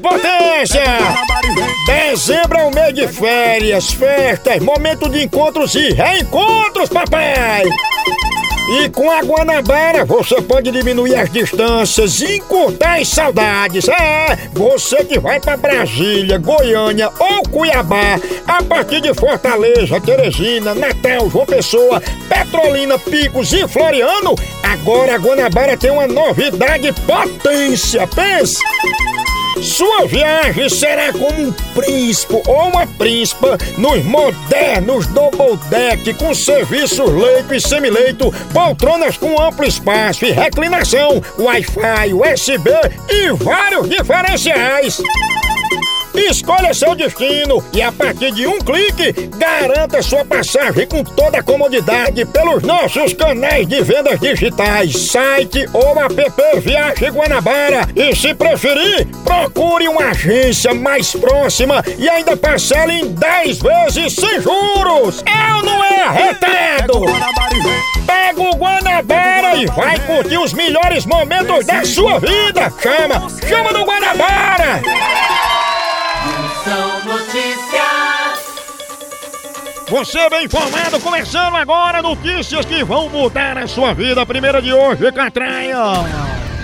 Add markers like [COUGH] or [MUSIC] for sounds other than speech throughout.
Potência! Dezembro é o mês de férias, festas, momento de encontros e reencontros, papai! E com a Guanabara você pode diminuir as distâncias e encurtar as saudades. É, você que vai para Brasília, Goiânia ou Cuiabá, a partir de Fortaleza, Teresina, Natal, João Pessoa, Petrolina, Picos e Floriano, agora a Guanabara tem uma novidade potência. Pense! Sua viagem será como um príncipe ou uma príncipa nos modernos double deck com serviços leito e semileito, poltronas com amplo espaço e reclinação, Wi-Fi, USB e vários diferenciais. Escolha seu destino e a partir de um clique, garanta sua passagem com toda a comodidade pelos nossos canais de vendas digitais, site ou app Viagem Guanabara. E se preferir, procure uma agência mais próxima e ainda parcele em 10 vezes sem juros. Eu não é arretado! Pega o Guanabara e vai curtir os melhores momentos da sua vida! Chama! Chama do Guanabara! Notícias. Você bem informado, começando agora notícias que vão mudar a sua vida. A primeira de hoje, Catraia.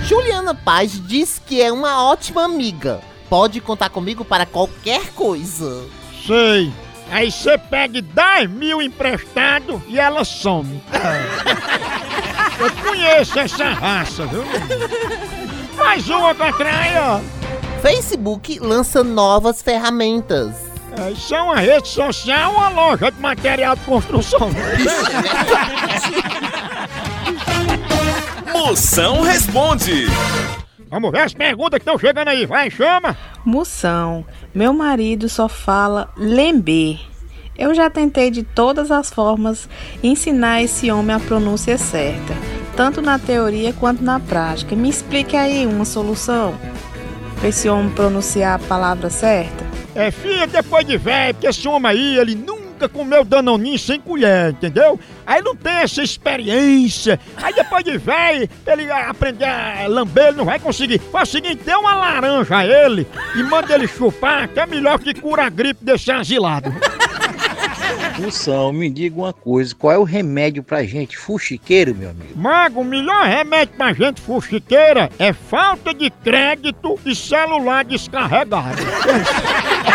Juliana Paz diz que é uma ótima amiga. Pode contar comigo para qualquer coisa. Sei. Aí você pega 10 mil emprestado e ela some. [LAUGHS] Eu conheço essa raça, viu? Mais uma, Catraia. Facebook lança novas ferramentas. É, Isso é uma rede social ou uma loja de material de construção? [LAUGHS] Moção responde. Vamos ver as perguntas que estão chegando aí. Vai, chama. Moção, meu marido só fala lember. Eu já tentei de todas as formas ensinar esse homem a pronúncia certa, tanto na teoria quanto na prática. Me explique aí uma solução esse homem pronunciar a palavra certa. É, filha, depois de velho, porque esse homem aí, ele nunca comeu danoninho sem colher, entendeu? Aí não tem essa experiência. Aí depois de velho, ele aprender a lamber, ele não vai conseguir. Faz o seguinte, dê uma laranja a ele e manda ele chupar, que é melhor que cura a gripe desse asilado. Moção, me diga uma coisa, qual é o remédio pra gente fuxiqueiro, meu amigo? Mago, o melhor remédio pra gente fuxiqueira é falta de crédito e celular descarregado. [LAUGHS]